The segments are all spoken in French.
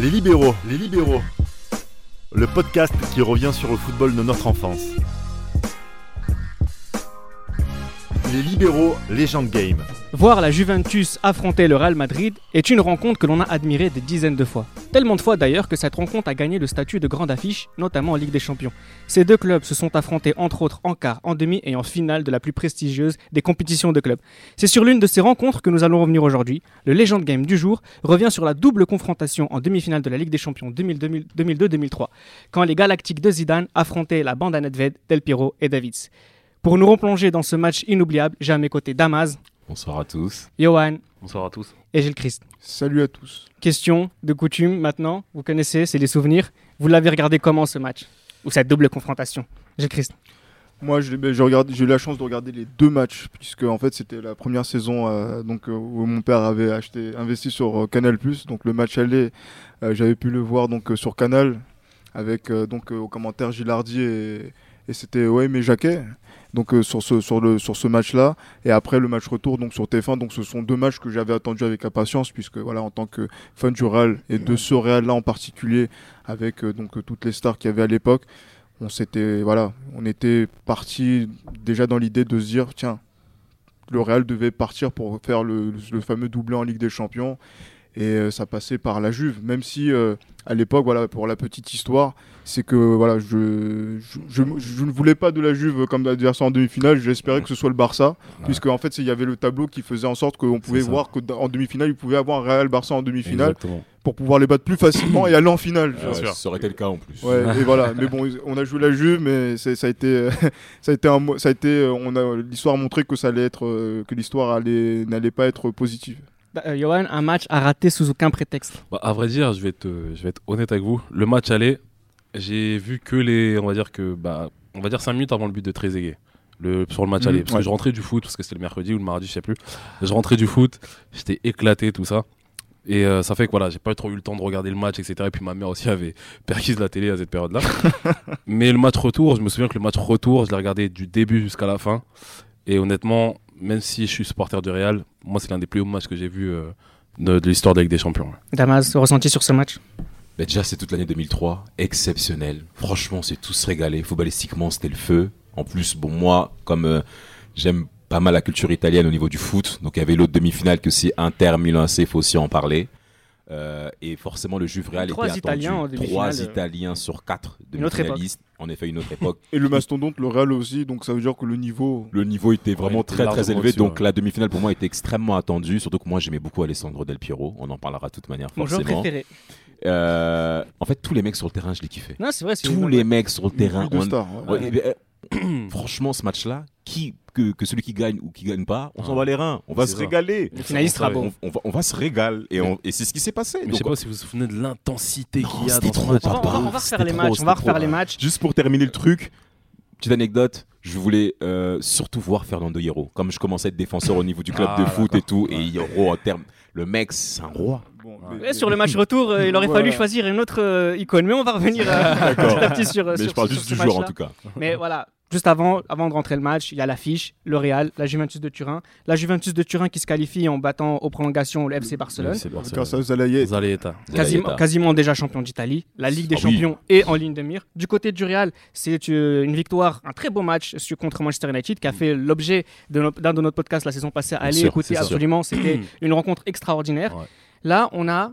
Les libéraux, les libéraux. Le podcast qui revient sur le football de notre enfance. Les libéraux, légende game. Voir la Juventus affronter le Real Madrid est une rencontre que l'on a admirée des dizaines de fois. Tellement de fois d'ailleurs que cette rencontre a gagné le statut de grande affiche, notamment en Ligue des Champions. Ces deux clubs se sont affrontés entre autres en quart, en demi et en finale de la plus prestigieuse des compétitions de clubs. C'est sur l'une de ces rencontres que nous allons revenir aujourd'hui. Le Legend Game du jour revient sur la double confrontation en demi-finale de la Ligue des Champions 2002-2003, quand les Galactiques de Zidane affrontaient la bande à Nedved, Del Piero et Davids. Pour nous replonger dans ce match inoubliable, j'ai à mes côtés Damaz, Bonsoir à tous. Johan Bonsoir à tous. et Gilles Christ. Salut à tous. Question de coutume maintenant, vous connaissez, c'est les souvenirs. Vous l'avez regardé comment ce match Ou cette double confrontation Gilles Christ? Moi, ben, j'ai eu la chance de regarder les deux matchs, puisque en fait c'était la première saison euh, donc, euh, où mon père avait acheté, investi sur euh, Canal+. Donc le match aller, euh, j'avais pu le voir donc euh, sur Canal, avec euh, donc euh, au commentaire Gilardi et, et c'était ouais mais Jacquet. Donc euh, sur ce sur le sur ce match-là et après le match retour donc sur TF1 donc ce sont deux matchs que j'avais attendus avec impatience puisque voilà en tant que fan du Real et de ce Real là en particulier avec euh, donc toutes les stars qu'il y avait à l'époque on s'était voilà, on était parti déjà dans l'idée de se dire tiens, le Real devait partir pour faire le, le fameux doublé en Ligue des Champions et euh, ça passait par la Juve, même si euh, à l'époque voilà pour la petite histoire, c'est que voilà je, je, je- je ne voulais pas de la Juve comme adversaire en demi-finale, j'espérais que ce soit le Barça, puisque en fait il y avait le tableau qui faisait en sorte qu'on pouvait voir qu'en demi-finale il pouvait avoir un Real Barça en demi-finale pour pouvoir les battre plus facilement et aller en finale. Euh, ça aurait été le cas en plus. Ouais, et voilà. Mais bon, on a joué la Juve, mais ça a été, ça a été, un, ça a été, euh, on a l'histoire a montré que ça allait être, que l'histoire allait, n'allait pas être positive. Euh, Johan, un match à rater sous aucun prétexte. Bah, à vrai dire, je vais, te, je vais être honnête avec vous. Le match aller, j'ai vu que les. On va dire que. Bah, on va dire 5 minutes avant le but de Trezeguet. Le, sur le match Mhm, aller. Parce ouais. que je rentrais du foot, parce que c'était le mercredi ou le mardi, je sais plus. Je rentrais du foot, j'étais éclaté, tout ça. Et euh, ça fait que voilà, j'ai pas trop eu le temps de regarder le match, etc. Et puis ma mère aussi avait perquise la télé à cette période-là. Mais le match retour, je me souviens que le match retour, je l'ai regardé du début jusqu'à la fin. Et honnêtement, même si je suis supporter du Real, moi c'est l'un des plus hauts matchs que j'ai vu euh, de, de l'histoire de la Ligue des Champions. Damas, ressenti sur ce match? Bah, déjà, c'est toute l'année 2003, exceptionnel. Franchement, c'est tous régalé. Footballistiquement, c'était le feu. En plus, bon, moi, comme euh, j'aime pas mal la culture italienne au niveau du foot, donc il y avait l'autre demi-finale que c'est Inter Milan AC, il faut aussi en parler. Euh, et forcément, le Juve Real Trois était Italiens en attendu. demi-finale, Trois Italiens sur quatre demi-finalistes. En effet, une autre époque. Et le mastodonte, le Real aussi, donc ça veut dire que le niveau. Le niveau était vraiment très très élevé, donc ouais. la demi-finale pour moi était extrêmement attendue, surtout que moi j'aimais beaucoup Alessandro Del Piero, on en parlera de toute manière Mon joueur forcément. préféré. Euh, en fait, tous les mecs sur le terrain, je les kiffais. Non, c'est vrai. c'est Tous les mecs sur le terrain. Une de on- stars, ouais. Ouais, eh euh, franchement, ce match-là, qui, que, que celui qui gagne ou qui gagne pas, on s'en va les reins. On va se ça. régaler. Le finaliste sera beau. On, on va, on va se régaler. Et, on- et c'est ce qui s'est passé. Mais je Donc, sais pas si vous vous souvenez de l'intensité qu'il y a dans ce trop, match. On va, on refaire les trop, matchs. On va c'était refaire trop, les ouais. matchs. Juste pour terminer le truc, petite anecdote, je voulais euh, surtout voir Fernando Hierro. Comme je commençais à être défenseur au niveau du club Ah, de foot et tout, Ouais. et Hierro en terme, le mec, c'est un roi. Bon, mais- sur le match retour, euh, il aurait fallu choisir une autre euh, icône, mais on va revenir euh, D'accord. petit à petit sur, euh, Mais sur- je parle sur juste du joueur en tout cas. Mais voilà, juste avant, avant de rentrer le match, il y a l'affiche, le Real, la Juventus de Turin. La Juventus de Turin qui se qualifie en battant aux prolongations le FC Barcelone. Quasiment, quasiment déjà champion d'Italie, la Ligue des Ah oui. Champions est en ligne de mire. Du côté du Real, c'est euh, une victoire, un très beau match contre Manchester United qui a fait l'objet de no- d'un de notre podcasts la saison passée. Allez sûr, sûr. absolument, c'était une rencontre extraordinaire. Ouais. Là, on a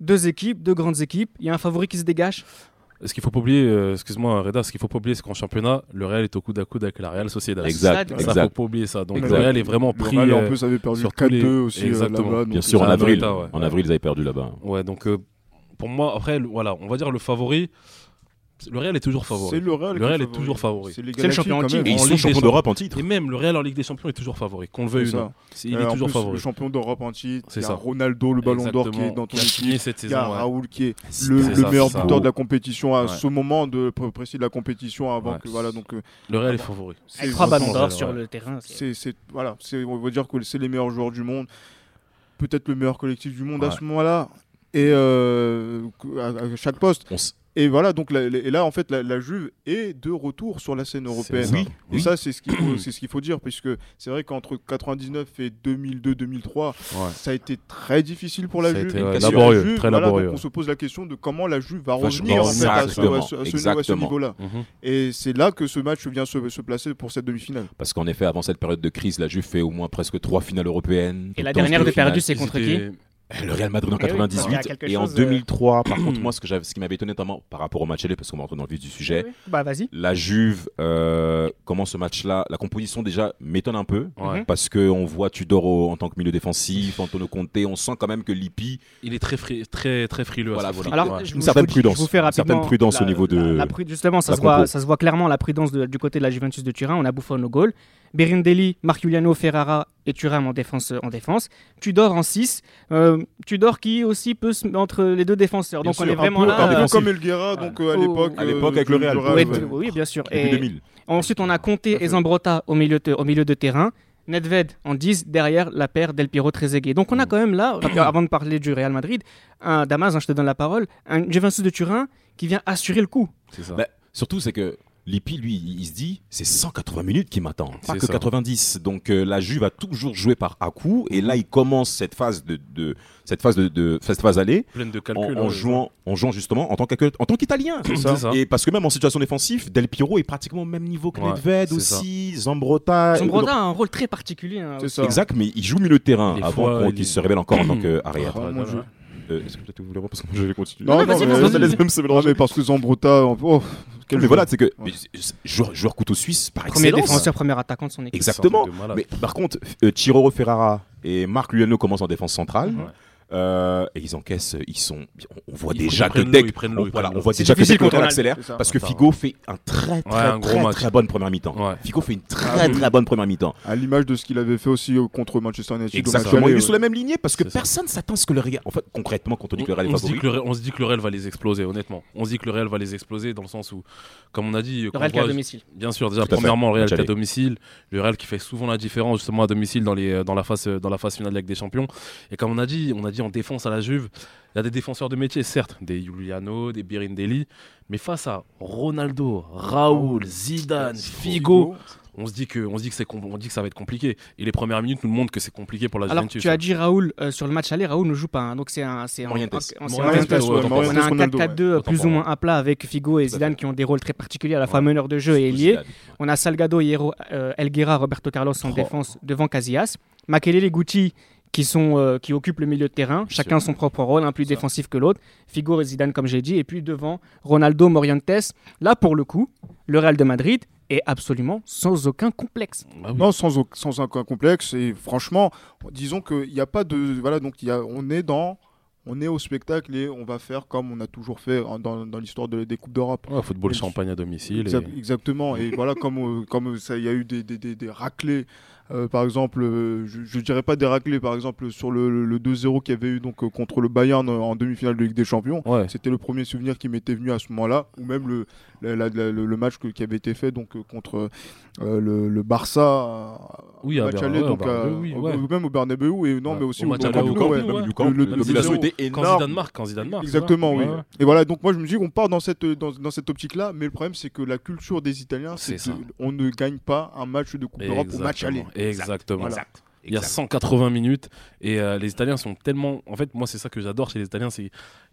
deux équipes, deux grandes équipes. Il y a un favori qui se dégage. Ce qu'il faut pas oublier, euh, excuse-moi Reda, ce qu'il faut pas oublier, c'est qu'en championnat, le Real est au coude à coude avec la Real Sociedad. Exact, Ça, exact. faut pas oublier ça. Donc Exact. le Real est vraiment Le pris. Real, en euh, plus avait perdu sur tous les- 4-2 aussi euh, Exactement. là-bas. Bien sûr, en avril. Ouais. En avril, ils avaient perdu là-bas. Ouais, donc euh, pour moi, après, le- voilà, on va dire le favori. Le Real est toujours favori. C'est le Real. Le Real est favori. toujours favori. C'est le champion en. Et ils sont Ligue des champions d'Europe en titre. Et même le Real en Ligue des Champions est toujours favori, qu'on le veuille ou ça. non. C'est- Il Euh, est toujours plus, favori. Le champion d'Europe en titre. C'est Il y a ça. Ronaldo, le ballon d'or qui est dans ton qui a signé équipe. Il y a. Raoul qui est le, meilleur buteur de la compétition à Ouais. ce moment de pr- précis de la compétition avant Ouais. que voilà donc euh, Le Real est favori. c'est Avec trois ballons d'or sur le terrain. c'est- voilà on va dire que c'est les meilleurs joueurs du monde peut-être le meilleur collectif du monde à ce moment-là et euh, à, chaque poste Et voilà, donc la- la- et là, en fait, la, la Juve est de retour sur la scène européenne. ça. Oui, Et oui. ça, c'est ce qu'il faut, c'est ce qu'il faut dire, puisque c'est vrai qu'entre 99 et 2002-2003, Ouais. ça a été très difficile pour la Ça Juve. été, ouais, laborieux, Juve, très voilà, laborieux, donc on se pose la question de comment la Juve va revenir en fait, à ce, ce- niveau-là. Mhm. Et c'est là que ce match vient se, se placer pour cette demi-finale. Parce qu'en effet, avant cette période de crise, la Juve fait au moins presque trois finales européennes. Et la dernière de finale. perdu, c'est contre qui? Le Real Madrid en Eh oui, 98 parce qu'il y a quelque et en chose, euh, 2003 par contre moi ce que j'avais ce qui m'avait étonné notamment par rapport au match aller parce qu'on va rentrer dans le vif du sujet Oui, oui. Bah vas-y. la Juve euh, comment ce match là la composition déjà m'étonne un peu Ouais. Parce que on voit Tudor au- en tant que milieu défensif Antonio Conte on sent quand même que Lippi Il est très, fri- très, très frileux. Voilà, à ce niveau-là. Alors, Ouais. je Une vous- certaine vous dis- prudence. Je Une certaine prudence au la- niveau de- la- la pru- justement, ça la se, voit, ça se voit clairement la prudence de- du côté de la Juventus de Turin. On a Buffon au goal. Berindelli, Marculiano, Ferrara et Thuram en défense. En défense. Tudor en 6. Tudor qui aussi peut se mettre entre les deux défenseurs. Bien Donc on est un vraiment peu- là. un Un peu euh, comme Elguera, donc euh, à l'époque. à l'époque euh, avec le Real. t- oui, bien sûr. début Et 2000 ensuite, on a à et. Zambrotta au milieu, de, au milieu de terrain. Nedved en 10 derrière la paire Del Piero Trezeguet. Donc on a quand même là, avant de parler du Real Madrid, un Damas, hein, je te donne la parole, un Juventus de Turin qui vient assurer le coup. C'est ça. Bah, surtout c'est que Lippi lui il se dit c'est 180 minutes qui m'attend pas que ça. 90 donc euh, la Juve a toujours joué par à coup et là il commence cette phase de, de- cette phase de, de cette phase aller Pleine de en, calculs. en hein, jouant, en jouant justement en tant qu'accueil- en tant qu'Italien. C'est ça. Et parce que même en situation défensive, Del Piero est pratiquement au même niveau que Ouais, Nedved aussi, Zambrotta. Zambrotta a un rôle très particulier. hein, ça. Exact, mais il joue milieu de terrain avant il- qu'il se révèle encore en tant qu'arrière. Euh, Est-ce que peut-être vous voulez voir parce que moi, je vais continuer. Non, non, non, mais, ça laisse même se mélanger parce que Zambrotta, oh, quel mais voilà, c'est que Ouais. mais c'est- c'est- joueur, joueur couteau suisse par Premier excellence. défenseur, premier attaquant de son équipe. Exactement. C'est. Mais par contre, euh, Chiroro Ferrara et Marc Luano commencent en défense centrale. Euh, et ils encaissent, ils sont, on voit Ils déjà que dès on, voilà, on voit C'est déjà que le la- accélère parce que. Figo fait un très très un gros très bonne première mi-temps. Ouais. Figo fait une Ah très oui. très bonne première mi-temps. À l'image de ce qu'il avait fait aussi euh, contre Manchester United. Exactement. Il est ouais. sur la même lignée parce que personne s'attend à ce que le Real. En fait, concrètement, quand on dit que le Real est on, se dit favori, que le, Real- on se dit que le Real va les exploser, honnêtement. On se dit que le Real va les exploser dans le sens où, comme on a dit, Le quand Real on qui est à domicile. bien sûr, déjà, premièrement, le Real qui est à domicile, le Real qui fait souvent la différence justement à domicile dans, les, dans, la, phase, dans la phase finale de la Ligue des Champions. Et comme on a dit, on a dit en défense à la Juve, il y a des défenseurs de métier, certes, des Giuliano, des Birindelli, mais face à Ronaldo, Raoul, Zidane, Figo, on se dit que, on se dit que, c'est on dit que ça va être compliqué. Et les premières minutes nous montrent que c'est compliqué pour la Alors, Juventus. tu as dit Raoul euh, sur le match aller, Raoul ne joue pas. hein, donc, c'est un. c'est un- un- c'est un- un- On a un Ronaldo, 4-4-2 ouais. plus ou moins à plat avec Figo et Zidane qui ont des rôles très particuliers, à la fois Ouais. meneur de jeu et ailier. On a Salgado, Hierro, euh, Elguera, Roberto Carlos en Oh. défense devant Casillas. Makelele, Gucci qui, sont, euh, qui occupent le milieu de terrain, chacun son propre rôle, un plus Ça. défensif que l'autre. Figo et Zidane, comme j'ai dit. Et puis devant, Ronaldo, Morientes. Là, pour le coup, le Real de Madrid est absolument sans aucun complexe. Ah oui. Non, sans, au- sans aucun complexe. Et franchement, disons qu'il n'y a pas de. Voilà, donc il y a, on est dans. On est au spectacle et on va faire comme on a toujours fait en- dans, dans l'histoire de- des Coupes d'Europe. Ouais, football champagne à domicile. Et- Exactement. Et voilà, comme euh, comme ça, il y a eu des, des, des, des raclés. Euh, par exemple, euh, je ne dirais pas des raclés, par exemple, sur le, le- le 2-0 qu'il y avait eu donc, euh, contre le Bayern en demi-finale de Ligue des Champions. Ouais. C'était le premier souvenir qui m'était venu à ce moment-là, ou même le, la- la- la- le, le match que- qui avait été fait donc, euh, contre euh, le, le Barça Oui, match aller, ouais, donc, Bernabéu, oui, ouais. ou même au Bernabeu, et non, Ouais. mais aussi Au au, match au aller Camp au Nou, Camp ouais. Nou, ouais. Même du camp, Le- le- la le domination 0. était Quand énorme. Zidane marque, quand Zidane marque. c'est ça Exactement, oui. Et voilà, donc moi je me dis qu'on part dans cette, dans, dans cette optique-là, mais le problème c'est que la culture des Italiens, c'est qu'on ne gagne pas un match de Coupe d'Europe au match aller. Exactement. Il y a 180 minutes et euh, les Italiens sont tellement. En fait, moi, c'est ça que j'adore chez les Italiens, c'est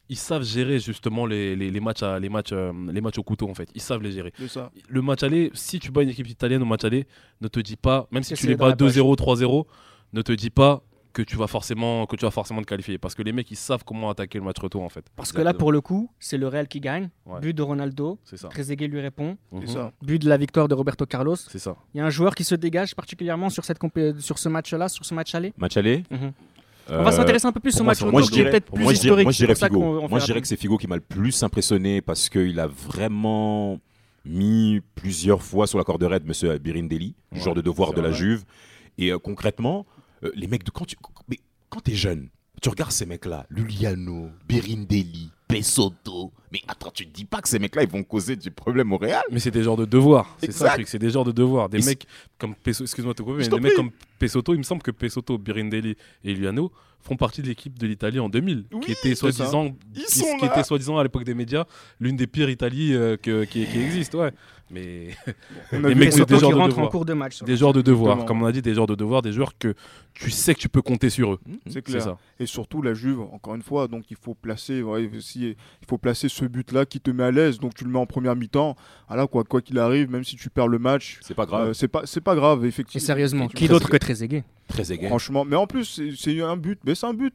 ils savent gérer justement les, les, les matchs à, les matchs euh, les matchs au couteau en fait. Ils savent les gérer. Ça. Le match aller, si tu bats une équipe italienne au match aller, ne te dis pas, même si Que tu les bats poche. 2-0, 3-0, ne te dis pas que tu vas forcément que tu vas forcément te qualifier parce que les mecs ils savent comment attaquer le match retour en fait. Parce que là, pour le coup, c'est le Real qui gagne. Ouais. But de Ronaldo. c'est ça. Trezeguet lui répond. C'est Mhm. ça. But de la victoire de Roberto Carlos. C'est ça. Il y a un joueur qui se dégage particulièrement sur, cette sur ce match-là, sur ce match aller. Match aller. Mhm. On va s'intéresser un peu plus au match moi, je qui est dirais, plus moi, je dirais- historique. moi, je dirais Figo. Moi, je dirais que c'est Figo qui m'a le plus impressionné parce qu'il a vraiment mis plusieurs fois sur la corde raide Monsieur Birindelli, Ouais, joueur de devoir de la vrai. Juve. Et euh, concrètement, euh, les mecs de quand tu, mais quand t'es jeune, tu regardes ces mecs-là, Luliano, Birindelli, Pesotto. Mais attends, tu te dis pas que ces mecs-là ils vont causer du problème au Real Mais c'est des genres de devoirs. C'est ça Exact. le truc, c'est des genres de devoirs. Des Et mecs comme Pesso, excuse-moi des mecs comme Pesotto, il me semble que Pesotto, Birindelli et Iliano font partie de l'équipe de l'Italie en 2000, Oui, qui était soi-disant, qui, là. était soi-disant à l'époque des médias l'une des pires Italies euh, que- qui, qui existent, ouais. Mais Les mecs, c'est des joueurs qui de rentre en devoir. cours de match. des joueurs de devoir, comme on a dit, des joueurs de devoir, des joueurs que tu sais que tu peux compter sur eux. C'est C'est clair. ça. Et surtout la Juve, encore une fois, donc il faut placer, ouais, il faut placer ce but-là qui te met à l'aise. Donc tu le mets en première mi-temps. Ah là, quoi quoi qu'il arrive, même si tu perds le match, C'est pas grave. euh, c'est pas c'est pas grave Et effectivement. sérieusement, qui d'autre que Trezeguet? Très égay. Franchement, mais en plus c'est- un but, mais c'est un but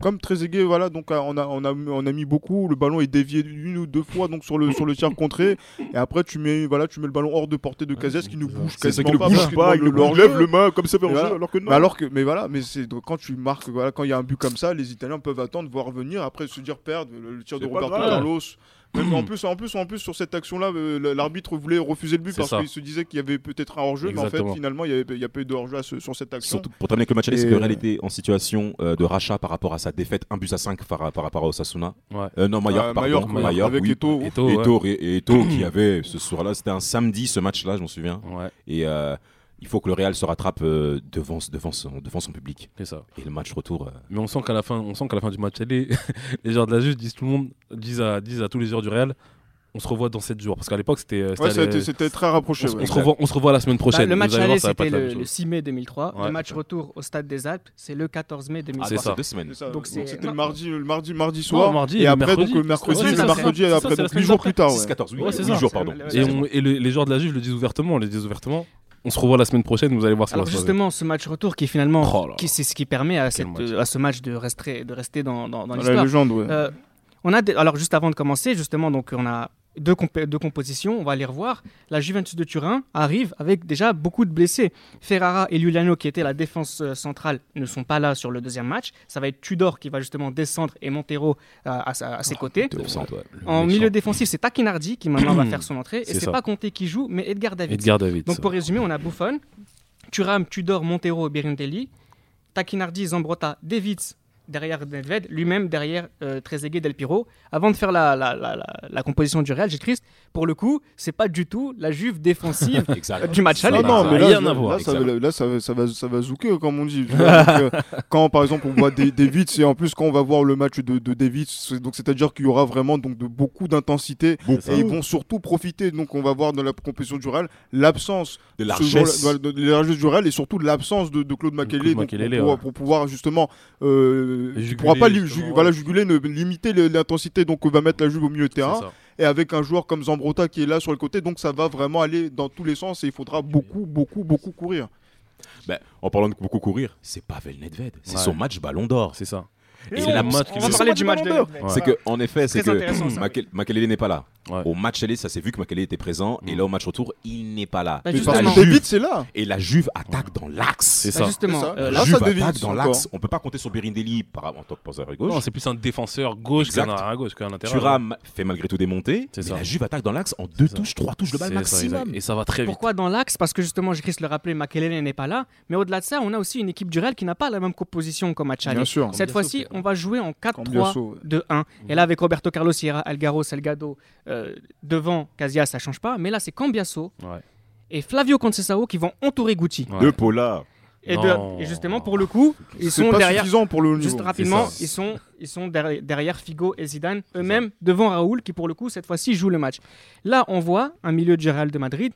comme Trezeguet, voilà. Donc euh, on a on a on a mis beaucoup. Le ballon est dévié une ou deux fois donc sur le sur le tir contré. Et après tu mets voilà tu mets le ballon hors de portée de Casillas qui ne bouge quasiment pas. bouge pas, il le lève le main comme ça fait Et en jeu, voilà. alors que non. Mais alors que, mais voilà, mais c'est quand tu marques, voilà, quand il y a un but comme ça, les Italiens peuvent attendre, voir revenir, après se dire perdre le, le tir de Roberto. Carlos. Même en plus, en plus, en plus sur cette action-là, euh, l'arbitre voulait refuser le but parce qu'il se disait qu'il y avait peut-être un hors-jeu, mais en fait, finalement, il y avait- il y a pas eu de hors-jeu sur cette action. Surtout pour terminer avec le match Et, que Real était en situation euh, de rachat par rapport à sa défaite 1 but à 5 par, par rapport à Osasuna. Ouais. Euh, non, Euh, pardon. Mallorca, avec oui. Eto'o. Eto'o, ouais. Eto'o, et- et Eto'o qui avait ce soir-là, c'était un samedi ce match-là, je m'en souviens. Ouais, Et euh, il faut que le Real se rattrape euh, devant, devant, son, devant son public. c'est ça. Et le match retour. euh, Mais on sent qu'à la fin, on sent qu'à la fin du match, les, les joueurs de la Juve disent tout le monde, disent à, disent à tous les joueurs du Real, on se revoit dans 7 jours. Parce qu'à l'époque, c'était. Ouais, été- c'était très rapproché. on, se- ouais. on se revoit, on se revoit la semaine Bah, prochaine. le match aller, c'était le, le chose. 6 mai 2003. Ouais. le match retour au Stade des Alpes, c'est le 14 mai 2003. Ah, C'est ça. c'est deux semaines. C'est ça. Donc c'était non. le mardi, le mardi, mardi soir. Non, mardi et et après, mercredi. donc le mercredi, Ouais, c'est le ça, mercredi, après, c'est la donc semaine 8 jours plus tard. 6, ouais. 14, oui, Ouais, c'est huit ça. jours, pardon. Et, le- les joueurs de la Juve le disent ouvertement, les disent ouvertement. On se revoit la semaine prochaine, vous allez voir ce Alors se passer. justement, ce match retour qui finalement, Oh là là. qui c'est ce qui permet à, cette- match. à ce match de rester, de rester dans, dans, dans La l'histoire. légende, ouais. Euh, on a des- alors juste avant de commencer, justement, donc on a deux, compé- deux compositions, on va les revoir. La Juventus de Turin arrive avec déjà beaucoup de blessés. Ferrara et Giuliano, qui étaient la défense euh, centrale, ne sont pas là sur le deuxième match. Ça va être Tudor qui va justement descendre et Montero euh, à, ses côtés. De centre, ouais. Le En milieu défensif, c'est Takinardi qui maintenant va faire son entrée. Et C'est pas Conte qui joue, mais Edgar Davids. Edgar David. Donc pour résumer, on a Buffon, Thuram, Tudor, Montero et Birindelli, Takinardi, Zambrotta, Davids derrière Nedved, lui-même derrière euh, Trezeguet, Del Piro. Avant de faire la, la, la, la, la composition du Real, j'ai triste. Pour le coup, c'est pas du tout la Juve défensive du match aller. non, mais là, rien là, à voir. là, ça, là, ça, va- ça va, ça va zouker, comme on dit. Tu vois, donc, euh, quand, par exemple, on voit des, Davids, et en plus, quand on va voir le match de, de Davids, c'est- donc c'est-à-dire qu'il y aura vraiment donc, de, beaucoup d'intensité. Et ils vont surtout profiter, donc on va voir dans la compétition du Real, l'absence De largesse. jour-là, de, de- de largesse du Real et surtout de l'absence de, de Claude Makélélé, ouais. pour pouvoir justement euh, Juguler, tu pourras pas li- ju- voilà, juguler, ne, limiter l'intensité donc on va mettre la Juve au milieu de terrain et avec un joueur comme Zambrotta qui est là sur le côté donc ça va vraiment aller dans tous les sens et il faudra beaucoup beaucoup beaucoup courir. Ben, en parlant de beaucoup courir, c'est Pavel Nedved. C'est Ouais. son match Ballon d'Or. C'est ça. Et c'est la- la match On qui va parler du match de Ouais. C'est que, en effet, c'est que Makelele n'est pas là. Ouais. Au match aller, ça s'est vu que Makelele était présent. Et Mm. là, au match retour, il n'est pas là. Bah, justement. David c'est là. Et la Juve attaque dans l'axe. C'est Bah, ça. justement, C'est ça. euh, La Là, Juve ça attaque dans l'axe. On peut pas compter sur Birindelli par, en tant que penseur à gauche. Non, c'est plus un défenseur gauche Exact. qu'un arrière à gauche qu'un latéral. Thuram fait malgré tout des montées. C'est mais ça. la Juve attaque dans l'axe en deux touches, trois touches de balle ça, maximum. Et ça va très vite. Pourquoi dans l'axe? Parce que justement, j'ai le rappeler, Makelele n'est pas là. Mais au-delà de ça, on a aussi une équipe du Real qui n'a pas la même composition qu'au match aller. Bien sûr. Cette fois-ci, on va jouer en 4-3. Cambiasso, ouais. 2-1. Et là, avec Roberto Carlos, Sierra, Algaro, Salgado euh, devant Casillas, ça change pas. Mais là, c'est Cambiasso Ouais. et Flavio Conceição qui vont entourer Gucci. Ouais. Deux Pola. Et, de- Non. et justement, pour le coup, ils sont pas derrière. suffisant pour le haut Juste niveau. rapidement, ils sont, ils sont derrière, derrière Figo et Zidane, eux-mêmes devant Raoul, qui pour le coup, cette fois-ci, joue le match. Là, on voit un milieu du Real de Madrid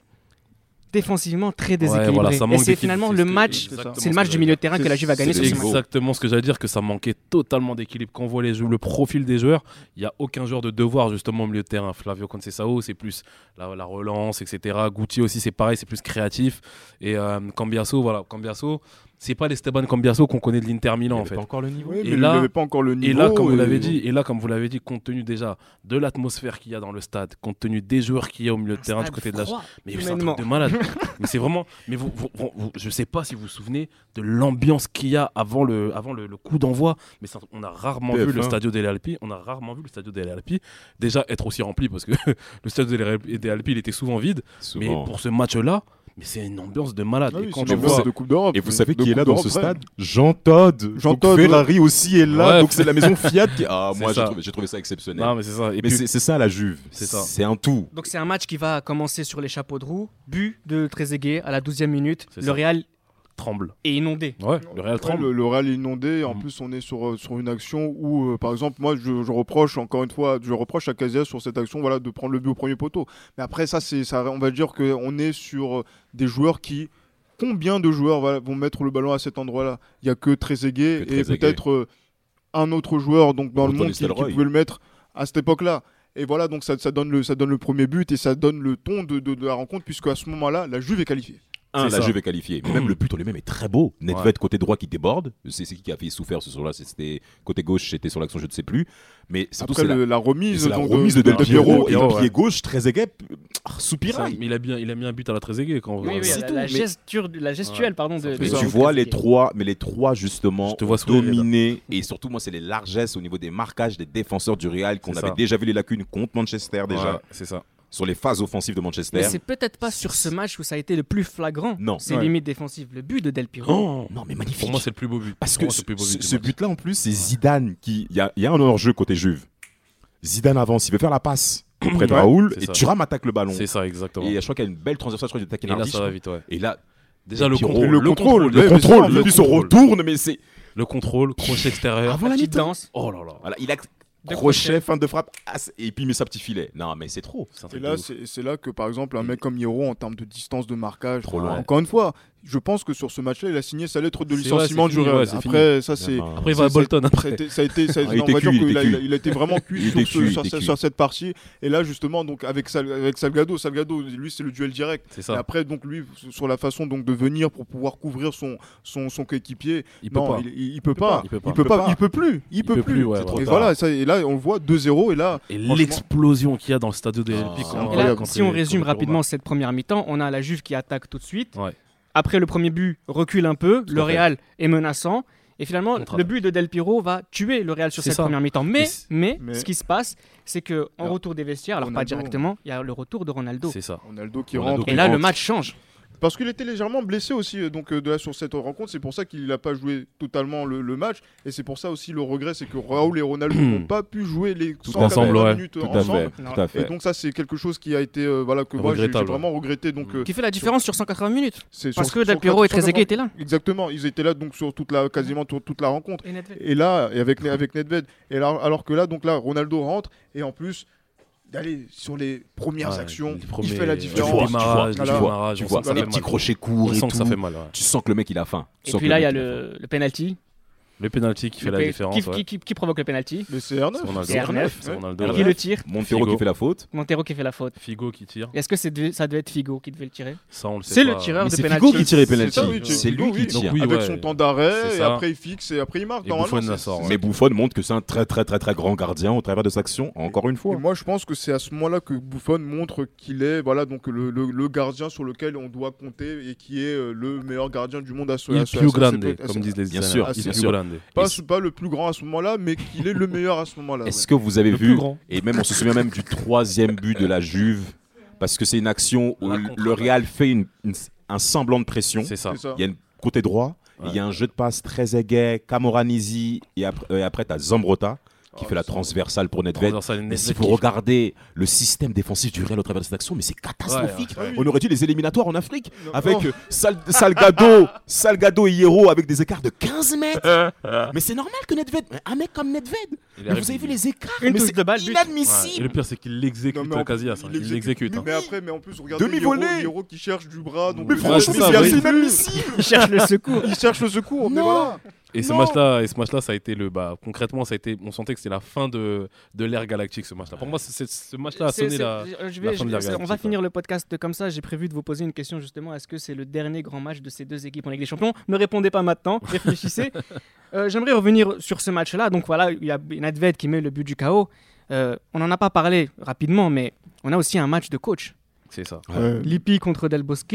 défensivement très déséquilibré. voilà, ça et c'est finalement le match, c'est le match du milieu de terrain que la Juve a gagné c'est sur C'est ce match. exactement ce que j'allais dire, que ça manquait totalement d'équilibre. Quand on voit les jou- le profil des joueurs, il n'y a aucun joueur de devoir justement au milieu de terrain. Flavio Conceição, c'est plus la, la relance, etc. Guti aussi, c'est pareil, c'est plus créatif. Et euh, Cambiasso, voilà, Cambiasso, c'est pas l'Esteban Cambiasso qu'on connaît de l'Inter Milan Il en avait fait. pas encore le niveau. Oui, Et là- n'avait pas encore le niveau. Et là, comme vous l'avez dit, et là, comme vous l'avez dit, compte tenu déjà de l'atmosphère qu'il y a dans le stade, compte tenu des joueurs qu'il y a au milieu de terrain du côté de la mais c'est un truc de malade. mais c'est vraiment. Mais vous, vous- vous- vous- je sais pas si vous vous souvenez de l'ambiance qu'il y a avant le, avant le, le coup d'envoi. Mais ça- on a rarement vu le TF1. Stadio delle Alpi. On a rarement vu le Stadio delle Alpi déjà être aussi rempli parce que le Stadio delle Alpi- il était souvent vide. Mais pour ce match-là, mais c'est une ambiance de malade. Ah oui, et quand c'est tu vois, de Coupe d'Europe. Et vous savez qui est là dans ce stade Jean Todd. Jean Todd, Ferrari aussi est là. Ouais. Donc c'est la maison Fiat qui. Ah, moi, j'ai trouvé, ça exceptionnel. non, mais c'est ça. Et mais puis, c'est ça la Juve. C'est ça. C'est un tout. Donc c'est un match qui va commencer sur les chapeaux de roue. But de Trezeguet à la 12e minute. Le. Real tremble. Et inondé. Ouais, le Real Ouais, tremble. le, le Real est inondé. En Mm. plus, on est sur, euh, sur une action où, euh, par exemple, moi, je, je reproche, encore une fois, je reproche à Casillas sur cette action voilà, de prendre le but au premier poteau. Mais après, ça, c'est, ça on va dire qu'on est sur euh, des joueurs qui. Combien de joueurs voilà, vont mettre le ballon à cet endroit-là? Il n'y a que Trezeguet Que et peut-être euh, un autre joueur donc, dans le monde qui, pouvait le mettre à cette époque-là. Et voilà, donc ça, ça, donne le, ça donne le premier but et ça donne le ton de, de- de la rencontre, puisque à ce moment-là, la Juve est qualifiée. Un, C'est la ça. Juve est qualifiée. Mais même le but en lui-même est très beau. Nedved Ouais. côté droit qui déborde. C'est qui qui a fait souffert ce soir-là C'était côté gauche, c'était sur l'action, je ne sais plus. Mais surtout, Après, c'est la, le- la, remise, la de Del de Piero. Et le ouais. pied gauche, très aiguë, Ça, soupirail. mais il a, bien, il a mis un but à la Trezeguet quand Oui, oui, la, tout, la mais- gesture, la gestuelle, pardon. De, Mais de- tu de vois les Trezeguet. trois, mais les trois justement Je te vois sourire, dominés et surtout moi c'est les largesses au niveau des marquages des défenseurs du Real qu'on avait déjà vu les lacunes contre Manchester déjà Ouais, c'est ça. Sur les phases offensives de Manchester. Mais c'est peut-être pas sur ce match où ça a été le plus flagrant. Non. C'est Ouais. limite défensive. Le but de Del Piero. Oh Non mais magnifique. Pour moi, c'est le plus beau but. Parce que ce, but ce but-là en plus c'est Zidane qui il y a, il y a un hors-jeu côté Juve. Zidane avance, il veut faire la passe auprès de Ouais, Raoul et ça. Thuram attaque le ballon. C'est ça, exactement. Et je crois qu'il y a une belle transition, je crois qu'il attaque Et là, ça va vite, ouais. Et là, Déjà, le contrôle. le Le contrôle, le le Le contrôle, le se retourne mais c'est Le contrôle, crochet extérieur. avant la mi-temps. danse. Oh là là. Voilà, il a De crochet, crochet. fin de frappe, as- et puis il met sa petit filet. Non, mais c'est trop. Et là, c'est là que, par exemple, un mec comme Hiro, en termes de distance de marquage, Trop loin. encore une fois, je pense que sur ce match-là, il a signé sa lettre de licenciement du Real. Après, ça, c'est. Après, il va à Bolton Ça a après. été, ça a été, ça a- Ah, il on va cuit, qu'il a, il été vraiment cuit, sur, était ce- cuit, il sur était ce- cuit. sur cette partie. Et là, justement, donc avec, Sal- avec Salgado, Salgado, lui, c'est le duel direct. Et après, donc lui, sur la façon donc de venir pour pouvoir couvrir son son, son coéquipier, Il peut non, pas. il, il- il peut pas, Il peut pas. il peut pas, pas. il peut plus, il peut peut plus. Et voilà, et là, on le voit 2-0 et là, Et l'explosion qu'il y a dans le stade de Ah, là, incroyable. si on résume rapidement cette première mi-temps, on a la Juve qui attaque tout de suite. Après le premier but, recule un peu. Tout le. Real est menaçant. Et finalement, Contre- le but de Del Piero va tuer le Real sur cette ça. première mi-temps. Mais, mais, Mais- ce qui se passe, c'est que en Alors, retour des vestiaires, alors pas directement, il y a le retour de Ronaldo. C'est ça. Ronaldo qui Ronaldo rentre. Et là, le match change. Parce qu'il était légèrement blessé aussi euh, donc, euh, de là, sur cette rencontre. C'est pour ça qu'il n'a pas joué totalement le, le match. Et c'est pour ça aussi le regret, c'est que Raoul et Ronaldo n'ont pas pu jouer les Tout 180 ensemble, ouais. minutes Tout à ensemble. fait, tout à Et fait. donc ça, c'est quelque chose qui a été, euh, voilà, que moi j'ai vraiment regretté. Donc, euh, Qui fait la différence sur 180 minutes. c'est Parce sur- que Del Piero et 180 Trezeguet étaient là. Exactement, ils étaient là donc sur toute la, quasiment toute, toute la rencontre. Et Nedved. Et là, et avec, avec Nedved. Et là, alors que là, donc là, Ronaldo rentre et en plus d'aller sur les premières Ouais, actions, les premiers- il fait la le Tu différence. vois, tu vois, tu vois, démarrage, tu vois, ça les petits crochets courts et ça tout. fait mal. ouais. Tu sens que le mec il a faim. Tu Et puis là, il y a le, le penalty. Le penalty qui fait la différence. qui, ouais. qui- qui- qui provoque le penalty. C'est R9. C'est Ronaldo. C'est R9. C'est Ronaldo. Ouais. Qui le tire. Montero Figo. qui fait la faute. Montero qui fait la faute. Figo qui tire. Est-ce que c'est de- ça devait être Figo qui devait le tirer Ça, on le sait C'est le tireur de c'est penalty. Figo qui tire les C'est oui, C'est lui oui. qui Donc tire. oui, avec ouais. son temps d'arrêt, C'est et après il fixe, et après il marque. Et Normalement, Buffon la c'est- sort, c'est- Mais Buffon montre que c'est un très très très très grand gardien au travers de sa action, encore une fois. moi, je pense que c'est à ce moment-là que Buffon montre qu'il est voilà, donc le, gardien sur lequel on doit compter et qui est euh, le meilleur gardien du monde à ce Il à ce- à più ce- à grande, comme disent les Bien sûr, Pas, pas le plus grand à ce moment-là, mais qu'il est le meilleur à ce moment-là. Est-ce que vous avez Le vu plus grand. Et même on se souvient même du troisième but de la Juve parce que c'est une action où La le- contre- le Real fait une- une- un semblant de pression. C'est ça. C'est ça. Il y a un côté droit, Ouais. il y a un jeu de passe très aiguë, Camoranesi et après, euh, après tu as Zambrota qui Oh, fait la transversale pour Nedved. Transversal, Mais si vous regardez le système défensif du Real au travers de cette action, mais c'est catastrophique. Ouais, ouais. On aurait dit les éliminatoires en Afrique Non, avec euh, Sal- Salgado, Salgado et Hierro avec des écarts de 15 mètres. mais c'est normal que Nedved, un mec comme Nedved, mais vous avez vu les écarts, mais c'est. Ouais. Et inadmissible. le pire, c'est qu'il l'exécute mais en- Casillas. hein. Il l'exécute. hein. Mais après, mais en plus, regardez Hiro qui cherche du bras. Donc Mais franchement, c'est inadmissible. Il cherche le secours. Il cherche le secours. Mais Non. Et ce match-là, et ce match-là, ça a été le, bah, concrètement, ça a été, on sentait que c'était la fin de, de l'ère galactique, ce match-là. Pour moi, c'est- ce match-là a sonné la. je- fin de l'ère on va galactique, finir le podcast comme ça. J'ai prévu de vous poser une question justement. Est-ce que c'est le dernier grand match de ces deux équipes en Ligue des Champions? Ne répondez pas maintenant. Réfléchissez. Euh, J'aimerais revenir sur ce match-là. Donc voilà, il y a Nedved qui met le but du chaos. Euh, on n'en a pas parlé rapidement, mais on a aussi un match de coach. C'est ça. Ouais. Lippi contre Del Bosque.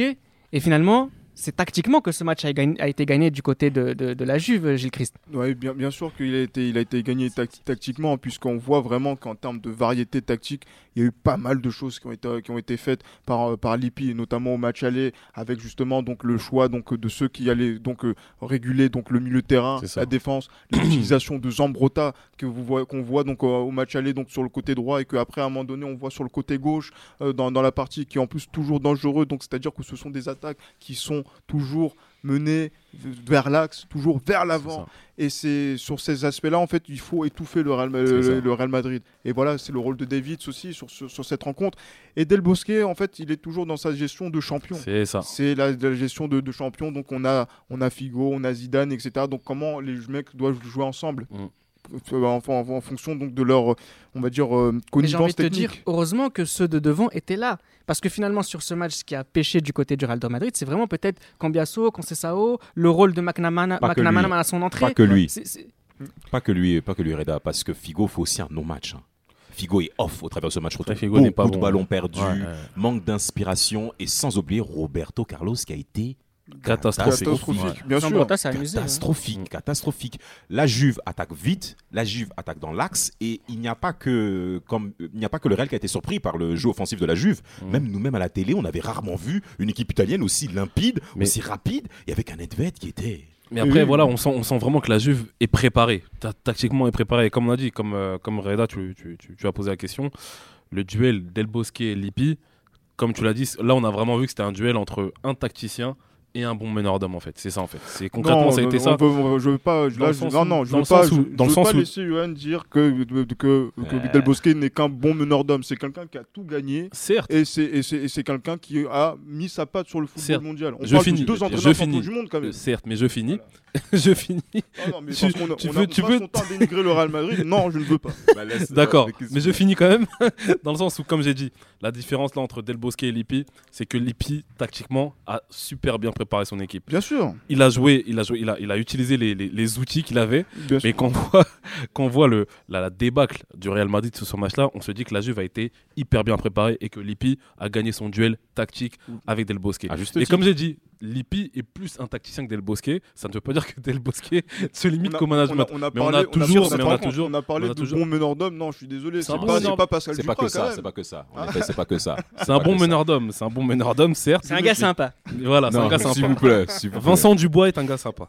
Et finalement, c'est tactiquement que ce match a, gagné- a été gagné du côté de, de- de la Juve, Gilles Christ. Ouais, bien, bien sûr qu'il a été, il a été gagné tac- tactiquement, puisqu'on voit vraiment qu'en termes de variété tactique, il y a eu pas mal de choses qui ont été, qui ont été faites par, euh, par Lippi, et notamment au match aller, avec justement donc, le choix donc, de ceux qui allaient donc, euh, réguler donc, le milieu de terrain, la défense, l'utilisation de Zambrota que vous voyez, qu'on voit donc, au, au match aller donc, sur le côté droit, et qu'après, à un moment donné, on voit sur le côté gauche, euh, dans, dans la partie qui est en plus toujours dangereux. Donc, c'est-à-dire que ce sont des attaques qui sont toujours mener vers l'axe, toujours vers l'avant. Et c'est sur ces aspects-là, en fait, il faut étouffer le Real, C'est ça. le, le Real Madrid. Et voilà, c'est le rôle de Davids aussi sur, sur, sur cette rencontre. Et Del Bosque, en fait, il est toujours dans sa gestion de champion. C'est ça. C'est la, la gestion de, de champion. Donc on a, on a Figo, on a Zidane, etc. Donc comment les mecs doivent jouer ensemble Mm. En, en- en fonction donc de leur, euh, on va dire, euh, connivence envie de te technique. dire, heureusement que ceux de devant étaient là. Parce que finalement, sur ce match, ce qui a pêché du côté du Real de Madrid, c'est vraiment peut-être Cambiasso, Conceição, le rôle de McNamara, à son entrée. Pas que lui, C'est- c'est- pas que lui, pas que lui, Reda, parce que Figo fait aussi un non-match. hein. Figo est off au travers de ce match retour. Figo n'est pas Beaucoup de bon. ballons perdus, Ouais, ouais. manque d'inspiration et sans oublier Roberto Carlos qui a été Catastrophique. Bien sûr. Hein. catastrophique, Mm. catastrophique. La Juve attaque vite, la Juve attaque dans l'axe et il n'y a pas que comme il n'y a pas que le Real qui a été surpris par le jeu offensif de la Juve. Mm. Même nous-mêmes à la télé, on avait rarement vu une équipe italienne aussi limpide, Mais- aussi rapide et avec un Nedved qui était Mais après, Oui. voilà, on sent, on sent vraiment que la Juve est préparée. Ta- Tactiquement est préparée. Et comme on a dit, comme, euh, comme Reda, tu, tu, tu- tu as posé la question, le duel Del Bosque et Lippi, comme tu l'as dit, là, on a vraiment vu que c'était un duel entre un tacticien et un bon meneur d'homme, en fait. C'est ça, en fait. C'est concrètement, non, ça a été ça. on- je veux pas. Là, je- non, non, je veux pas. où- je- dans je le veux sens pas où- laisser Johan dire que que, que, que Euh. Del Bosque n'est qu'un bon meneur d'hommes. C'est quelqu'un qui a tout gagné. Certes, Et c'est et c'est- et c'est quelqu'un qui a mis sa patte sur le football Certes. mondial. On Je parle finis. de deux Je entraîneurs finis. champions du monde quand même. euh, certes, mais je finis. je finis. Ah non, mais Tu- on veux- tu veux- temps dénigrer le Real Madrid. Non, je ne veux pas. D'accord, mais je finis quand même dans le sens où, comme j'ai dit, la différence là entre Del Bosque et Lippi, c'est que Lippi, tactiquement, a super bien préparé son équipe. Bien sûr. Il a joué, il a joué, il a, il a utilisé les, les- les outils qu'il avait, Bien mais quand on voit, voit le, la, la débâcle du Real Madrid sur ce match-là, on se dit que la Juve a été hyper bien préparée et que Lippi a gagné son duel tactique avec Del Bosque. juste Et comme j'ai dit, Lippi est plus un tacticien que Del Bosque. Ça ne veut pas dire que Del Bosque se limite qu'au management. on a- mais on a parlé- toujours, on a mais on a parlé- toujours, on a parlé de toujours- bon meneur d'homme. Non, je suis désolé. C'est pas, pas Pascal C'est pas que ça, quand c'est pas que ça. En effet, c'est pas que ça. C'est un bon meneur d'homme. C'est un bon meneur d'homme, certes. C'est un gars sympa. Voilà, c'est un gars sympa. vous plaît, s'il vous plaît. Vincent Dubois est un gars sympa.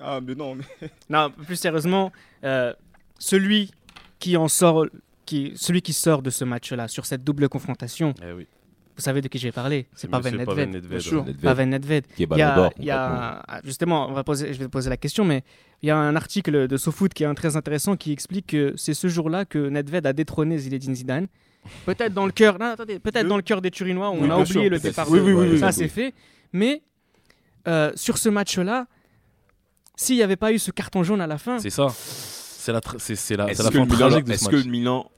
Ah, mais non, mais Non, plus sérieusement, euh, celui qui en sort, qui, celui qui sort de ce match-là sur cette double confrontation, Eh oui. Vous savez de qui j'ai parlé C'est Pavel Nedved. Nedved, Pavel Nedved. qui est Il y a, ballon d'or. il y a- justement, on va poser, je vais poser la question, mais il y a un article de SoFoot qui est un très intéressant qui explique que c'est ce jour-là que Nedved a détrôné Zinedine Zidane. Peut-être dans le cœur, non, attendez, peut-être Oui. dans le cœur des Turinois où Oui, on a oublié sûr, le départ. Oui, oui, oui, ça oui. c'est fait. Mais euh, sur ce match-là, s'il n'y avait pas eu ce carton jaune à la fin, C'est ça. C'est la, tra- c'est, c'est la, c'est Est-ce que, Milan, de ce est-ce que Milan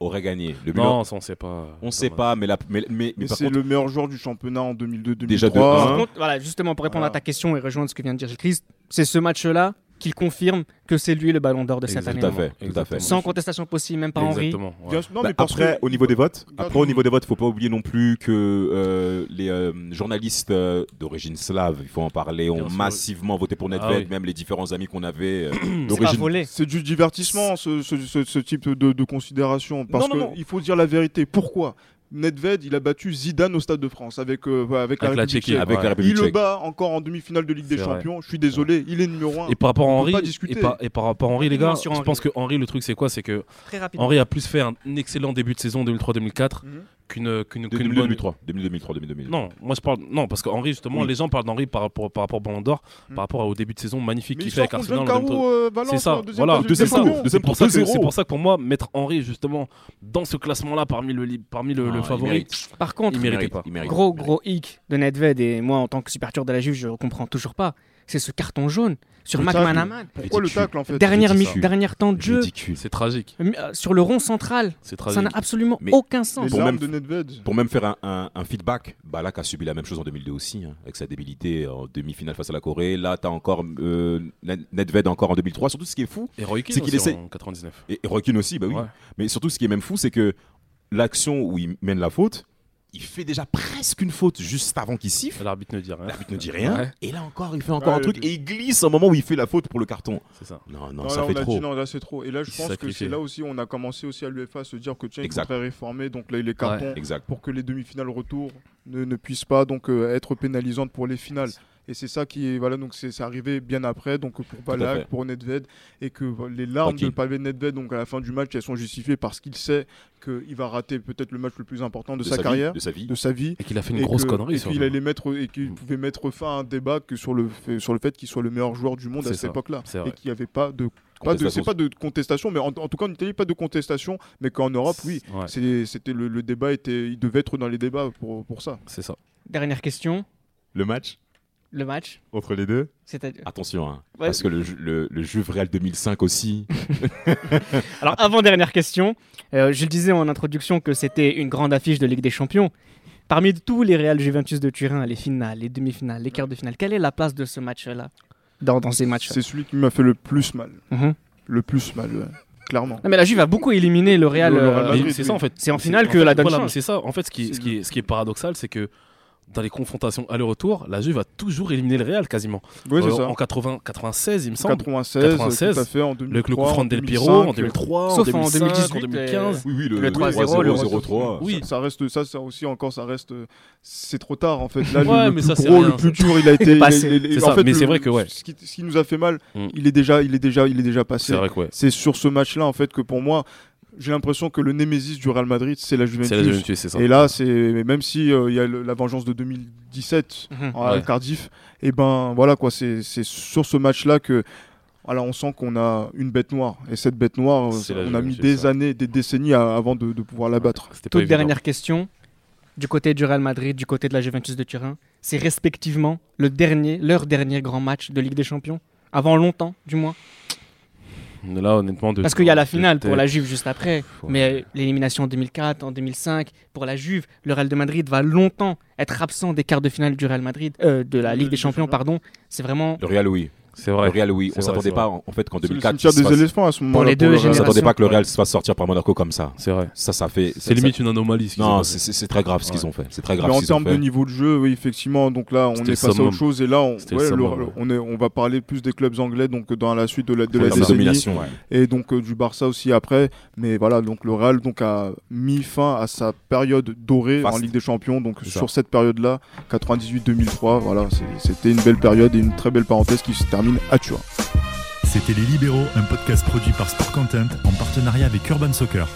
aurait gagné Le Non, ça on sait pas. on ne sait pas, mais, la, mais, mais, mais Mais par c'est contre, le meilleur joueur du championnat en 2002-2003. Déjà de contre, voilà, justement pour répondre Voilà. à ta question et rejoindre ce que vient de dire Gilles Christ, c'est ce match-là qu'il confirme que c'est lui le ballon d'or de cette année. Tout à fait, tout à Exactement. fait. Sans contestation possible, même pas Henri. Exactement. ouais. Non, Bah, mais parce après, que- au niveau des votes, après au niveau des votes, faut pas oublier non plus que euh, les euh, journalistes euh, d'origine slave, il faut en parler, ont Bien sûr. massivement voté pour Nedved, Ah oui. même les différents amis qu'on avait euh, d'origine. volé. C'est du divertissement, ce, ce- ce- ce type de, de considération. Parce Non, non, non. qu'il faut dire la vérité. Pourquoi? Nedved, il a battu Zidane au Stade de France avec, euh, avec, Avec la République Tchéquie, tchèque. avec Ouais. la République Il le bat encore en demi-finale de Ligue des. Champions. Je suis désolé, il est numéro 1. Et par rapport à discuter. et par, et par rapport à Henri, les gars, je Henri. pense que Henri, le truc c'est quoi? C'est que Très rapidement. Henri a plus fait un excellent début de saison 2003-2004 Mhm. Qu'une qu'une De qu'une 2002, bonne. 2003, 2003, 2002. Non, moi je parle non parce qu'Henri justement Oui. les gens parlent d'Henri par rapport par rapport au Ballon d'Or, Mhm. par rapport au début de saison magnifique qu'il il fait avec Arsenal. Euh, C'est ça, deuxième voilà, C'est pour, ça que- 2-0. c'est pour ça que pour moi, mettre Henri justement dans ce classement-là parmi le, parmi le, Ah, le il favori. Par contre, il méritait pas. il mérite. gros gros hic de Nedved et moi en tant que supporter de la Juve, je comprends toujours pas. C'est ce carton jaune sur. McManaman. Pourquoi le tacle en fait Dernière, temps de jeu Ridicule. c'est tragique. euh, sur le rond central. C'est Ça n'a absolument Mais- aucun sens. Pour même- de Nedved. Pour même faire un, un- un feedback, Balak a subi la même chose en 2002 aussi, hein, avec sa débilité en demi-finale face à la Corée. Là, tu as encore euh, Ned- Nedved encore en 2003. Surtout, ce qui est fou, Et Roy Keane c'est qu'il aussi essaie- en 99. et, et Roy Keane aussi, bah oui. Ouais. Mais surtout, ce qui est même fou, c'est que l'action où il mène la faute, il fait déjà presque une faute juste avant qu'il siffle. L'arbitre ne dit rien. L'arbitre ne dit rien. Ouais. Et là encore, il fait encore Ouais, un truc le- et il glisse au moment où il fait la faute pour le carton. C'est ça. Non, non, Non, ça là, fait on a trop. dit non, là c'est trop. Et là, je Il pense que c'est là aussi on a commencé aussi à l'UEFA à se dire que tiens, il Exact. faudrait réformer. Donc là, il est carton Exact. pour que les demi-finales retour ne, ne puissent pas donc euh, être pénalisantes pour les finales. Et c'est ça qui est voilà donc c'est arrivé bien après donc pour. Balak, pour Nedved et que voilà, les larmes de Pavel Nedved donc à la fin du match elles sont justifiées parce qu'il sait qu'il va rater peut-être le match le plus important de, sa, carrière, de sa vie. de sa vie. Et qu'il a fait une grosse que- connerie. Et qu'il allait mettre et qu'il Mm. pouvait mettre fin à un débat que sur le fait, sur le fait qu'il soit le meilleur joueur du monde à cette époque-là et qu'il n'y avait pas de pas de Contestation. c'est pas de contestation mais en, en tout cas en Italie pas de contestation mais qu'en Europe oui Ouais, c'est- c'était le, le débat était il devait être dans les débats pour, pour ça c'est ça. Dernière question, Le match le match, entre les deux. Attention, hein, Ouais. parce que le, le, le Juve Real 2005 aussi. Alors, avant dernière question, euh, je le disais en introduction que c'était une grande affiche de Ligue des Champions. Parmi tous les Real Juventus de Turin, les finales, les demi-finales, les quarts de finale, quelle est la place de ce match-là dans, dans ces matchs c'est celui qui m'a fait le plus mal Mhm. le plus mal ouais, clairement Non, mais la Juve a beaucoup éliminé le Real. Euh, c'est ça en fait. C'est en finale que fait, la donne voilà, C'est ça. En fait, ce qui, ce qui, est, ce qui est paradoxal, c'est que dans les confrontations aller-retour, la Juve a toujours éliminé le Real quasiment. oui c'est Euh, ça En 80, 96, il me semble. 96, 96, tout à fait en Le, 2003 le coup franc en de Del 2005, Piero en 2003, Sauf en en 2005, 2018, en 2015. Oui, oui, le, Le 3-0, 3-0, le 0-3. Oui. ça, ça reste ça, ça aussi encore ça reste c'est trop tard en fait là Ouais, le, mais plus ça, c'est gros rien, le plus dur il a été Passé. il a- il- C'est en ça, fait, mais c'est vrai que ouais. ce qui, ce qui nous a fait mal Mm. il est déjà il est déjà il est déjà passé C'est vrai que ouais. c'est sur ce match là en fait que pour moi j'ai l'impression que le némésis du Real Madrid c'est la Juventus C'est la Juventus, c'est ça. et là c'est même si euh, il y a le- la vengeance de 2017 Mhm. à Ouais. Cardiff et ben voilà quoi c'est c'est sur ce match là que voilà, on sent qu'on a une bête noire et cette bête noire euh, on a mis des ça. années des décennies à- avant de, de pouvoir la battre Toute dernière question. Du côté du Real Madrid, du côté de la Juventus de Turin, c'est respectivement le dernier, leur dernier grand match de Ligue des Champions Avant longtemps, du moins. Là, honnêtement, de Parce qu'il y a la finale pour la Juve juste après. Ouais. Mais l'élimination en 2004, en 2005, pour la Juve, le Real de Madrid va longtemps être absent des quarts de finale du Real Madrid, euh, de la De Ligue des Champions. pardon. C'est vraiment Le Real, oui. C'est Le vrai. Real, oui. C'est On s'attendait c'est pas, en fait, qu'en c'est le 2004. cimetière il se des fasse- éléphants à ce moment-là les deux On s'attendait pas que le. Real se fasse sortir par Monaco comme ça. C'est vrai. Ça, ça fait. C'est limite une anomalie. ce Non, c'est- c'est c'est très grave ce qu'ils ont fait. C'est très grave Mais ce en qu'ils ont termes de niveau de jeu, oui, effectivement, donc là, on est face à autre chose. Et là, on, C'était le ouais, le- summum, ouais. on, est, on va parler plus des clubs anglais donc dans la suite de la, de la décennie. Et donc euh, du Barça aussi après. Mais voilà, donc le Real donc, a mis fin à sa période dorée en Ligue des Champions. Donc C'est sur cette période-là, 98-2003, voilà, c'est- c'était une belle période et une très belle parenthèse qui se C'était Les Libéraux, un podcast produit par Sport Content en partenariat avec Urban Soccer.